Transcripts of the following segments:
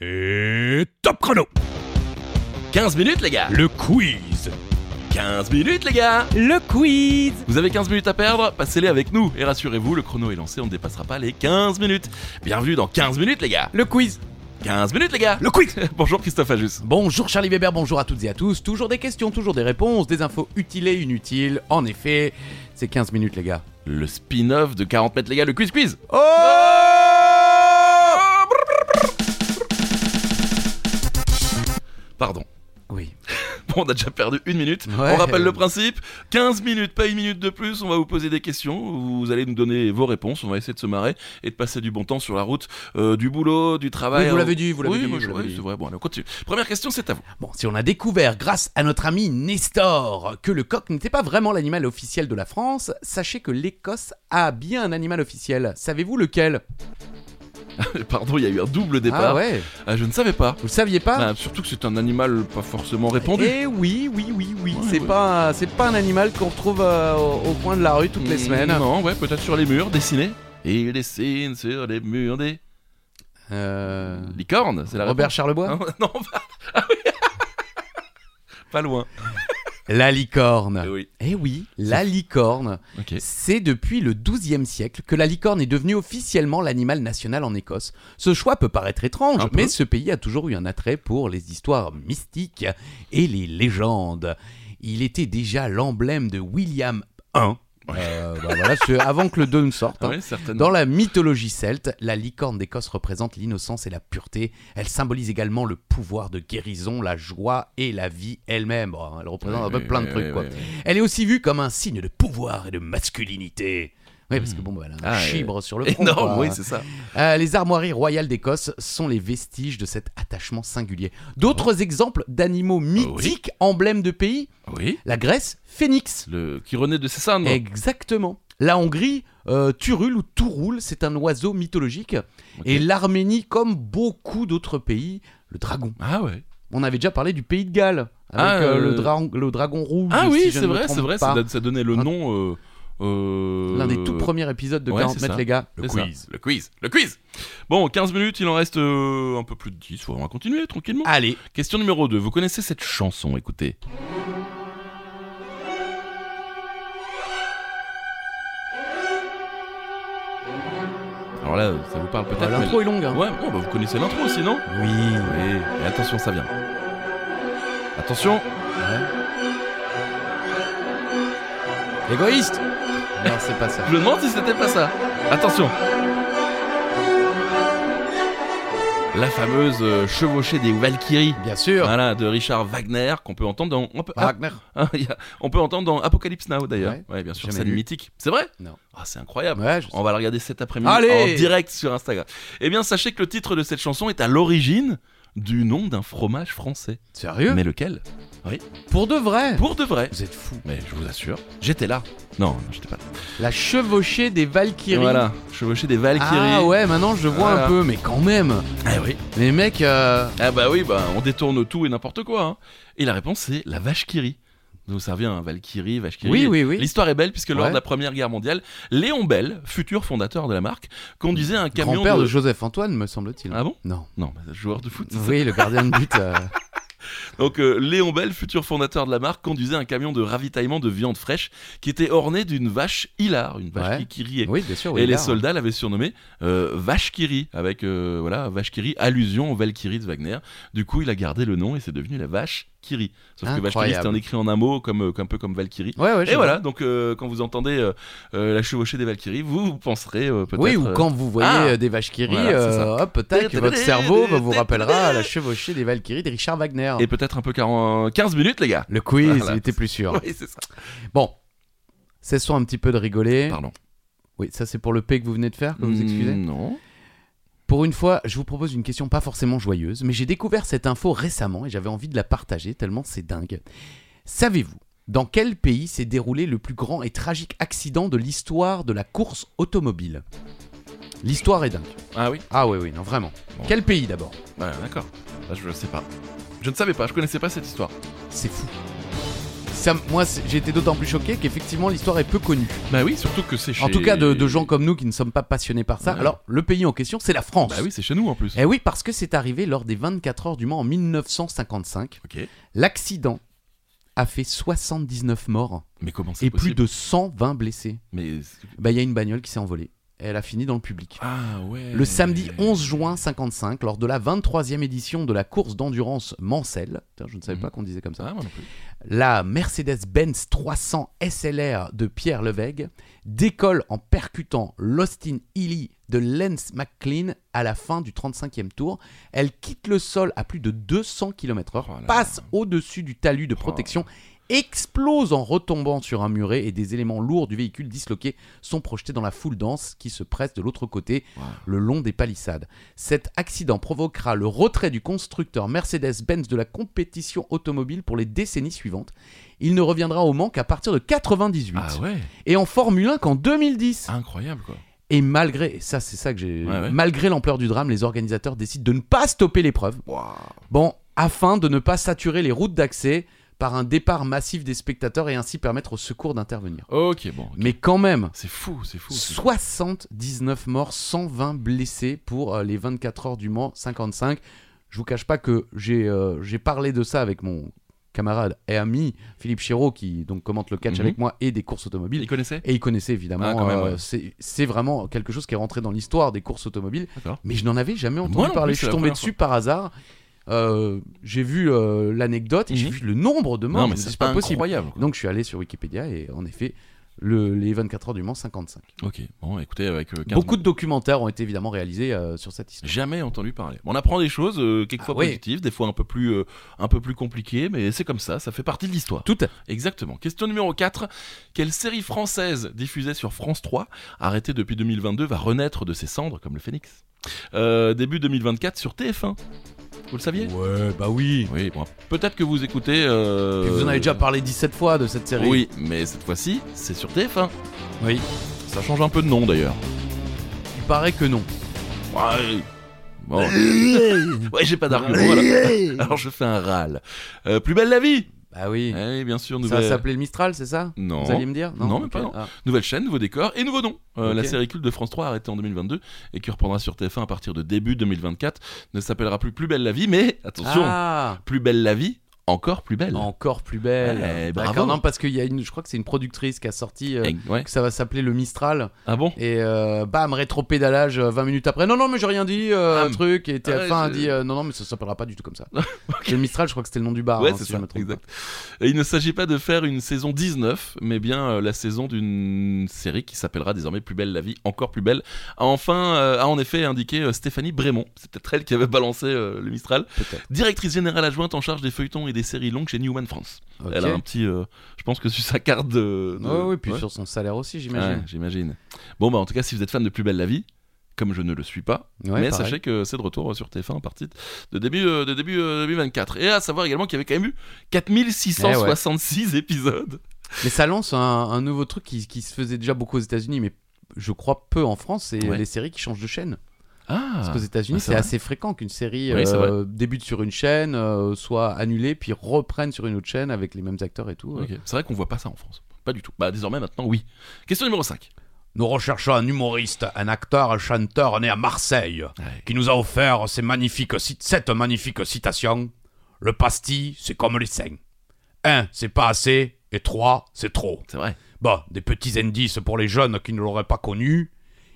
Et top chrono. 15 minutes les gars. Le quiz. 15 minutes les gars. Le quiz. Vous avez 15 minutes à perdre Passez-les avec nous. Et rassurez-vous, le chrono est lancé, on ne dépassera pas les 15 minutes. Bienvenue dans 15 minutes les gars. Le quiz. 15 minutes les gars. Le quiz. Bonjour Christophe Ajus. Bonjour Charlie Weber, bonjour à toutes et à tous. Toujours des questions, toujours des réponses, des infos utiles et inutiles. En effet, c'est 15 minutes les gars. Le spin-off de 40 mètres les gars, le quiz quiz. Oh on a déjà perdu une minute. Ouais. On rappelle le principe 15 minutes, pas une minute de plus. On va vous poser des questions. Vous allez nous donner vos réponses. On va essayer de se marrer et de passer du bon temps sur la route euh, du boulot, du travail. Oui, vous l'avez dit, vous l'avez Oui, dit, oui, dit. c'est vrai. Bon, allez, on continue. Première question, c'est à vous. Bon, si on a découvert grâce à notre ami Nestor que le coq n'était pas vraiment l'animal officiel de la France, sachez que l'Écosse a bien un animal officiel. Savez-vous lequel? Pardon, il y a eu un double départ. Ah ouais Ah, je ne savais pas. Vous le saviez pas Bah, surtout que c'est un animal pas forcément répandu. Eh oui, oui, oui, oui. Ouais, c'est ouais. pas, c'est pas un animal qu'on retrouve euh, au, au coin de la rue toutes les Mm, semaines. Non, ouais, peut-être sur les murs, dessiné. Et il dessine sur les murs des Euh, licornes, c'est la Robert réponse. Charlebois. Non, non, pas... Ah oui. pas loin. La licorne. Eh oui. Eh oui, la licorne. C'est depuis le XIIe siècle que la licorne est devenue officiellement l'animal national en Écosse. Ce choix peut paraître étrange, mais ce pays a toujours eu un attrait pour les histoires mystiques et les légendes. Il était déjà l'emblème de William I. Euh, bah voilà, avant que le 2 ne sorte. hein. Ouais. Dans la mythologie celte, la licorne d'Écosse représente l'innocence et la pureté. Elle symbolise également le pouvoir de guérison, la joie et la vie elle-même. Bon, elle représente un peu plein de trucs, quoi. Elle est aussi vue comme un signe de pouvoir et de masculinité. Oui, parce que bon, bah, elle a un Ah, chibre sur le front. Énorme, quoi. oui, c'est ça. Euh, les armoiries royales d'Écosse sont les vestiges de cet attachement singulier. D'autres exemples d'animaux mythiques, emblèmes de pays Oui. La Grèce, phénix. Le qui renaît de ses cendres. Exactement. La Hongrie, euh, Turul ou Touroul, c'est un oiseau mythologique. Et l'Arménie, comme beaucoup d'autres pays, le dragon. Ah ouais. On avait déjà parlé du pays de Galles, avec Ah, euh, euh, le, dra- le dragon rouge. Ah si oui, je c'est me vrai, trompe c'est vrai. pas. Ça, ça donnait le Un- nom. euh, euh, L'un des tout premiers épisodes de ouais, 40 c'est mètres, ça. les gars. Le ça. quiz. Le quiz. Le quiz. Bon, 15 minutes, il en reste euh, un peu plus de 10. On va continuer tranquillement. Allez, Question numéro 2. Vous connaissez cette chanson? Écoutez. Alors là, ça vous parle peut-être. euh, l'intro est longue. hein. Ouais, bon, bah, vous connaissez l'intro aussi, non? Oui. Oui. Et attention, ça vient. Attention. Égoïste Non, c'est pas ça. Je me demande si c'était pas ça. Attention. La fameuse euh, chevauchée des Valkyries. Bien sûr. Voilà, de Richard Wagner, qu'on peut entendre dans. On peut, ah, Wagner. ah, il y a- on peut entendre dans Apocalypse Now d'ailleurs. Ouais. Ouais, bien sûr, Jamais scène lu. mythique. C'est vrai? Non. Ah, c'est incroyable. Ouais, je sais. On va la regarder cet après-midi Allez en direct sur Instagram. Eh bien, sachez que le titre de cette chanson est à l'origine du nom d'un fromage français. Sérieux Mais lequel? Pour de vrai Pour de vrai. Vous êtes fou. Mais je vous assure, j'étais là. Non, non, j'étais pas là. La chevauchée des Valkyries. Voilà, chevauché des Valkyries. Ah ouais, maintenant je vois Voilà. un peu, mais quand même. Ah oui. Les mecs, euh, Ah bah oui, bah on détourne tout et n'importe quoi. hein. Et la réponse c'est la vache Kiri. Vous savez, un Valkyrie, Kiri. Oui, oui, oui. L'histoire est belle puisque lors Ouais. de la Première Guerre mondiale, Léon Bell, futur fondateur de la marque, conduisait un camion grand-père de... de Joseph Antoine, me semble-t-il. Ah bon? Non. Non, bah, joueur de foot. Oui, le gardien de but. euh, Donc euh, Léon Bell, futur fondateur de la marque, conduisait un camion de ravitaillement de viande fraîche qui était orné d'une vache hilar, une vache Ouais. qui, qui riait. Oui, bien sûr. oui, Et les soldats l'avaient surnommé euh, Vache Kiri, avec euh, voilà, Vache Kiri, allusion au Valkyrie de Wagner. Du coup, il a gardé le nom et c'est devenu la Vache Kiri. Sauf que Incroyable. c'était en écrit en un mot, comme, euh, un peu comme Valkyrie. Ouais, ouais, je Et vois. voilà, donc euh, quand vous entendez euh, euh, la chevauchée des Valkyries, vous, vous penserez euh, peut-être. Oui, ou euh, quand vous voyez Ah euh, des rient, Voilà, c'est euh, hop, tac, votre cerveau vous rappellera la chevauchée des Valkyries de Richard Wagner. Et peut-être un peu 40 15 minutes, les gars. Le quiz, Voilà. il était plus sûr. Oui, c'est ça. Bon, cessons un petit peu de rigoler. Pardon. Oui, ça c'est pour le P que vous venez de faire, que vous excusez. Non. Pour une fois, je vous propose une question pas forcément joyeuse, mais j'ai découvert cette info récemment et j'avais envie de la partager tellement c'est dingue. Savez-vous dans quel pays s'est déroulé le plus grand et tragique accident de l'histoire de la course automobile? L'histoire est dingue. Ah oui? Ah oui, oui, non, vraiment. Bon. Quel pays d'abord? Ouais, d'accord. Bah, je sais pas. Je ne savais pas, je connaissais pas cette histoire. C'est fou. Ça, moi, été d'autant plus choqué qu'effectivement l'histoire est peu connue. Bah oui, surtout que c'est chez. En tout cas, de, de gens comme nous qui ne sommes pas passionnés par ça. Ouais. Alors, le pays en question, c'est la France. Bah oui, c'est chez nous en plus. Eh oui, parce que c'est arrivé lors des 24 heures du Mans en 1955. Ok. L'accident a fait 79 morts Mais comment c'est et possible plus de 120 blessés. Mais. Bah, il y a une bagnole qui s'est envolée. Elle a fini dans le public. Ah ouais. Le samedi 11 juin 55, lors de la 23e édition de la course d'endurance Mansell, je ne savais Mhm. pas qu'on disait comme ça, Ah, moi non plus. la Mercedes-Benz 300 SLR de Pierre Levègue décolle en percutant l'Austin Healey de Lance McLean à la fin du 35e tour. Elle quitte le sol à plus de 200 km/h, Oh passe au-dessus du talus de protection, explose en retombant sur un muret et des éléments lourds du véhicule disloqué sont projetés dans la foule dense qui se presse de l'autre côté Wow. le long des palissades. Cet accident provoquera le retrait du constructeur Mercedes-Benz de la compétition automobile pour les décennies suivantes. Il ne reviendra au Mans qu'à partir de 98 Ah ouais. et en Formule 1 qu'en 2010. Incroyable quoi. Et malgré ça c'est ça que j'ai Ouais, ouais. malgré l'ampleur du drame, les organisateurs décident de ne pas stopper l'épreuve. Bon, afin de ne pas saturer les routes d'accès par un départ massif des spectateurs et ainsi permettre aux secours d'intervenir. Ok, bon. Mais quand même, C'est fou, c'est fou. c'est fou. 79 morts, 120 blessés pour euh, les 24 heures du Mans, 55. Je vous cache pas que j'ai euh, j'ai parlé de ça avec mon camarade et ami Philippe Chéreau qui donc commente le catch Mhm. avec moi et des courses automobiles. Il connaissait Et il connaissait évidemment. Ah, euh, ouais. c'est- vraiment quelque chose qui est rentré dans l'histoire des courses automobiles. Mais je n'en avais jamais entendu Moi parler. plus, je suis tombé dessus par hasard. Euh, j'ai vu euh, l'anecdote et j'ai Mhm. vu le nombre de morts. Non, mais c'est pas possible. incroyable. quoi. Donc je suis allé sur Wikipédia et en effet, le, les 24 heures du Mans, 55. Ok, bon, écoutez, avec euh, 15 Beaucoup de documentaires ont été évidemment réalisés euh, sur cette histoire. Jamais entendu parler. On apprend des choses, euh, quelquefois Ah oui. positives, des fois un peu plus, un peu plus compliquées, mais c'est comme ça, ça fait partie de l'histoire. Tout à. Exactement. Question numéro 4. Quelle série française diffusée sur France 3, arrêtée depuis 2022, va renaître de ses cendres comme le phénix? Début 2024 sur TF1. Vous le saviez Ouais, bah oui. Oui, bon, peut-être que vous écoutez. euh, Puis vous en avez déjà parlé 17 fois de cette série. Oui, mais cette fois-ci, c'est sur TF1. Oui. Ça change un peu de nom d'ailleurs. Il paraît que non. Ouais. Bon. ouais, j'ai pas d'argument. voilà. Alors je fais un râle. Euh, plus belle la vie Oui. Eh oui, bien sûr, Ça s'appelait le Mistral, c'est ça Non. Vous alliez me dire Non, même Ok. pas, non. Ah. nouvelle chaîne, nouveau décor et nouveau nom. Euh. La série culte de France 3 arrêtée en 2022 et qui reprendra sur TF1 à partir de début 2024 ne s'appellera plus Plus belle la vie, mais attention, Ah Plus belle la vie, encore plus belle. Encore plus belle. Ouais, D'accord, bravo. Non, parce qu'il y a une, je crois que c'est une productrice qui a sorti euh, Eh, ouais. que ça va s'appeler le Mistral Ah bon? Et euh, bam rétro-pédalage euh, 20 minutes après. Non non mais j'ai rien dit euh, Ah, un truc et TF1 a ouais, dit euh, non non mais ça s'appellera pas du tout comme ça. Le Mistral je crois que c'était le nom du bar. Ouais, hein, c'est si ça, je exact. Et il ne s'agit pas de faire une saison 19, mais bien euh, la saison d'une série qui s'appellera désormais Plus belle la vie, encore plus belle. Enfin, euh, a en effet indiqué euh, Stéphanie Brémont. C'est peut-être elle qui avait balancé euh, le Mistral. Directrice générale adjointe en charge des feuilletons et des séries longues chez Newman France. Elle a un petit, euh, je pense que sur sa carte de. de- ouais, puis Ouais. sur son salaire aussi Ouais, j'imagine. j'imagine. Bon, bah en tout cas, si vous êtes fan de Plus belle la vie, comme je ne le suis pas, Ouais, mais pareil. sachez que c'est de retour sur TF1 à partir de début, euh, de début euh, 2024. Et à savoir également qu'il y avait quand même eu 4666 épisodes. Mais ça lance un, un nouveau truc qui, qui se faisait déjà beaucoup aux États-Unis, mais je crois peu en France, c'est Ouais. les séries qui changent de chaîne. Ah Parce qu'aux États-Unis, Ah, c'est assez fréquent qu'une série Oui, euh, débute sur une chaîne, euh, soit annulée, puis reprenne sur une autre chaîne avec les mêmes acteurs et tout. C'est vrai qu'on voit pas ça en France. Pas du tout. Bah désormais maintenant oui. Question numéro 5. Nous recherchons un humoriste, un acteur, un chanteur né à Marseille, qui nous a offert ces magnifiques cit- cette magnifique citation. Le pastis, c'est comme les seins. Un, c'est pas assez, et trois, c'est trop. C'est vrai. Bon, des petits indices pour les jeunes qui ne l'auraient pas connu.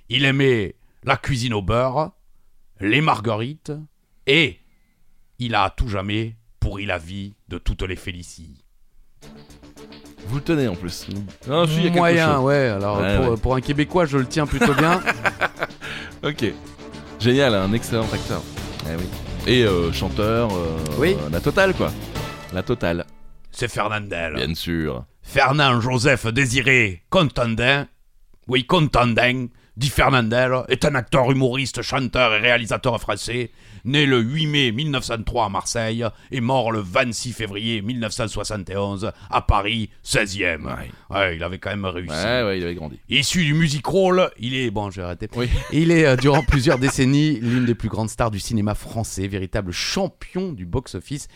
Il aimait la cuisine au beurre, les marguerites, et il a à tout jamais pourri la vie de toutes les Félicies. Vous le tenez en plus. Non, je suis il y a quelque Moyen, chose. ouais. Alors Ouais, pour, ouais. pour un Québécois, je le tiens plutôt bien. Ok. Génial, un excellent acteur. Eh oui. Et euh, chanteur. euh, Oui. La totale quoi. La totale. C'est Fernandel. Bien sûr. Fernand Joseph Désiré Contandin, oui Contandin, dit Fernandel, est un acteur humoriste, chanteur et réalisateur français, né le 8 mai 1903 à Marseille et mort le 26 février 1971 à Paris, 16e. Ouais. Ouais, il avait quand même réussi. Ouais, ouais, il avait grandi. Issu du music roll, il est bon, je vais arrêter. Oui. Il est euh, durant plusieurs décennies l'une des plus grandes stars du cinéma français, véritable champion du box-office.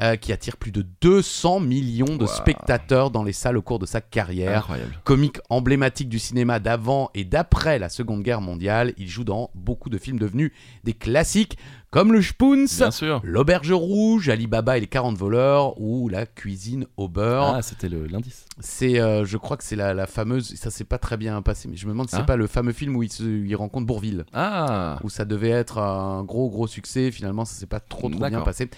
Euh, qui attire plus de 200 millions de Wow. spectateurs dans les salles au cours de sa carrière. Incroyable. Comique emblématique du cinéma d'avant et d'après la Seconde Guerre mondiale, il joue dans beaucoup de films devenus des classiques comme Le Spoons. L'Auberge Rouge, Alibaba et les 40 voleurs ou La cuisine au beurre. Ah, c'était l'indice. C'est, euh, je crois que c'est la, la fameuse, ça s'est pas très bien passé, mais je me demande si c'est Ah. pas le fameux film où il, se, il rencontre Bourville, Ah, où ça devait être un gros gros succès, finalement ça s'est pas trop trop bien passé.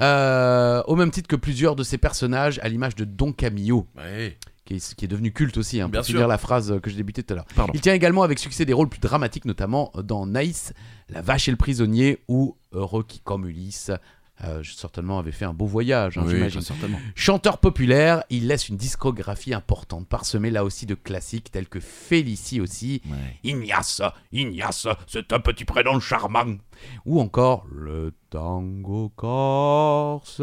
Euh, au même titre que plusieurs de ses personnages, à l'image de Don Camillo, ouais. qui est, qui est devenu culte aussi, hein, Bien pour sûr. finir la phrase que j'ai débutée tout à l'heure. Il tient également avec succès des rôles plus dramatiques, notamment dans Naïs, La vache et le prisonnier ou Heureux qui comme Ulysse. Euh, certainement avait fait un beau voyage, hein, Oui, j'imagine. certainement. Chanteur populaire, il laisse une discographie importante, parsemée là aussi de classiques tels que Félicie aussi, Ouais. Ignace, Ignace, c'est un petit prénom charmant, ou encore le tango corse.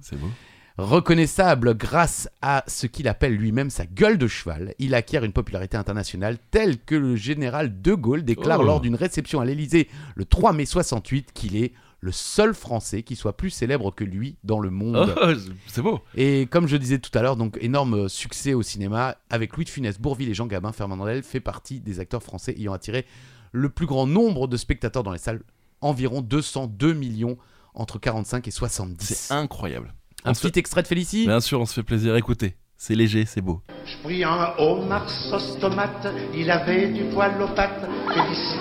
C'est beau. Reconnaissable grâce à ce qu'il appelle lui-même sa gueule de cheval, il acquiert une popularité internationale telle que le général de Gaulle déclare Oh. lors d'une réception à l'Élysée le 3 mai 68 qu'il est le seul Français qui soit plus célèbre que lui dans le monde. Oh, c'est beau. Et comme je disais tout à l'heure, donc énorme succès au cinéma avec Louis de Funès, Bourvil et Jean Gabin. Fernandel fait partie des acteurs français ayant attiré le plus grand nombre de spectateurs dans les salles, environ 202 millions entre 45 et 70. C'est incroyable. Un On se petit extrait de Félicie? Bien sûr, on se fait plaisir. Écoutez, c'est léger, c'est beau. Je pris un homard sauce tomate, il avait du poil aux pattes, Félicie.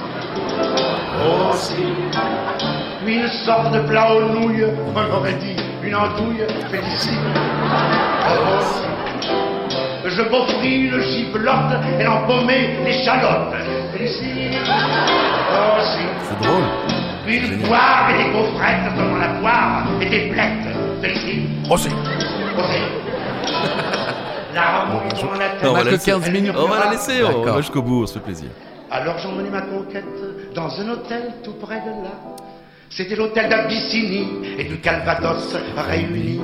Aussi. Puis une sorte de plat aux nouilles, on aurait dit une andouille, Félicie. Aussi. Je m'offris le giblotte et l'embaumai l'échalote, Félicie. Aussi. C'est drôle. Une poire et des gaufrettes devant la poire et des blettes. Aussi. La remonte dans la tête. Non, on va que la laisser. 15 minutes. On va la laisser. On va jusqu'au bout. On se fait plaisir. Alors j'emmenai ma conquête dans un hôtel tout près de là. C'était l'hôtel d'Abyssinie et du Calvados réunis.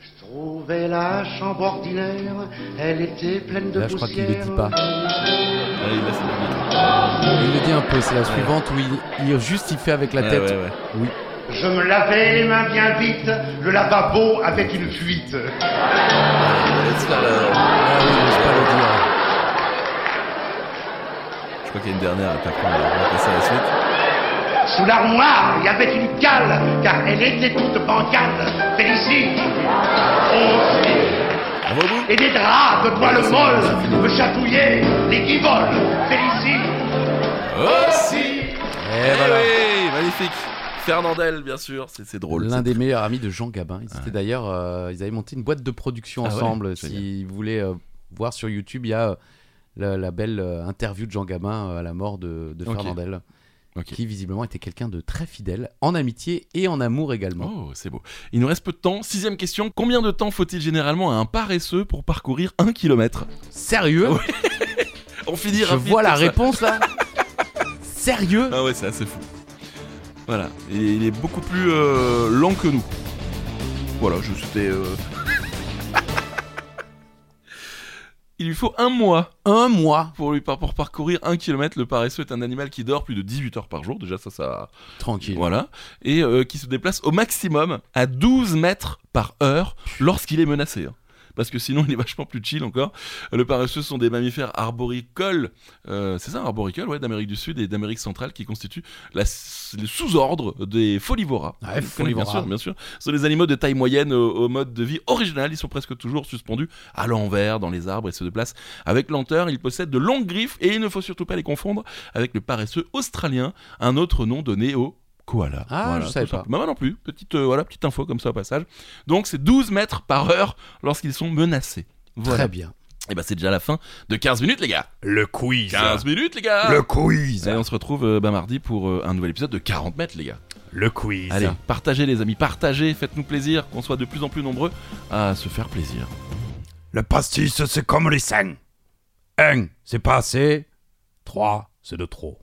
Je trouvais la chambre ordinaire, elle était pleine de Là, je crois qu'il poussière. le dit pas. Il le dit un peu, c'est la suivante où il, il juste il fait avec la Ouais, tête. ouais, ouais. Oui. Je me lavais les mains bien vite, le lavabo avec une fuite. Ah je pas le dire. Je crois qu'il y a une dernière. va on va passer à la suite. Sous l'armoire, il y avait une cale, car elle était toute bancale. Félicie. Et des draps de toile molle me chatouillaient les guivolles. Félicie. Aussi. Et Eh voilà. oui, magnifique. Fernandel, bien sûr. C'est drôle. L'un des meilleurs amis de Jean Gabin. Ils étaient Ouais. d'ailleurs, euh, ils avaient monté une boîte de production Ah ensemble. si vous voulez euh, voir sur YouTube, il y a euh, la, la belle euh, interview de Jean Gabin euh, à la mort de. Fernandel, Qui visiblement était quelqu'un de très fidèle, en amitié et en amour également. Oh, c'est beau. Il nous reste peu de temps. Sixième question. Combien de temps faut-il généralement à un paresseux pour parcourir un kilomètre? Sérieux? On finit Je vois la ça. réponse là. Sérieux? Ah ouais, c'est assez fou. Voilà. Et il est beaucoup plus euh, lent que nous. Voilà, je c'était. euh, il lui faut un mois Un mois pour, lui, par- pour parcourir un kilomètre. Le paresseux est un animal qui dort plus de 18 heures par jour. Déjà, ça, ça. Tranquille. Voilà. Et euh, qui se déplace au maximum à 12 mètres par heure lorsqu'il est menacé. hein. Parce que sinon, il est vachement plus chill encore. Le paresseux sont des mammifères arboricoles. Euh, c'est ça, arboricoles, ouais, d'Amérique du Sud et d'Amérique centrale qui constituent la, le sous-ordre des folivora. Ouais, connaissez, folivora. Bien sûr, bien sûr. Ce sont des animaux de taille moyenne au, au mode de vie original. Ils sont presque toujours suspendus à l'envers dans les arbres et se déplacent avec lenteur. Ils possèdent de longues griffes et il ne faut surtout pas les confondre avec le paresseux australien, un autre nom donné au koala. Ah, je savais pas. Bah, moi non plus. Petite, euh, voilà, petite info comme ça au passage. Donc c'est 12 mètres par heure lorsqu'ils sont menacés. Voilà. Très bien. Et bah c'est déjà la fin de 15 minutes les gars. Le quiz. 15 minutes les gars. Le quiz. Et on se retrouve euh, bah, mardi pour euh, un nouvel épisode de 40 mètres les gars. Le quiz. Allez, partagez les amis, partagez, faites-nous plaisir, qu'on soit de plus en plus nombreux à se faire plaisir. Le pastis, c'est comme les seins. Un, c'est pas assez. Trois, c'est de trop.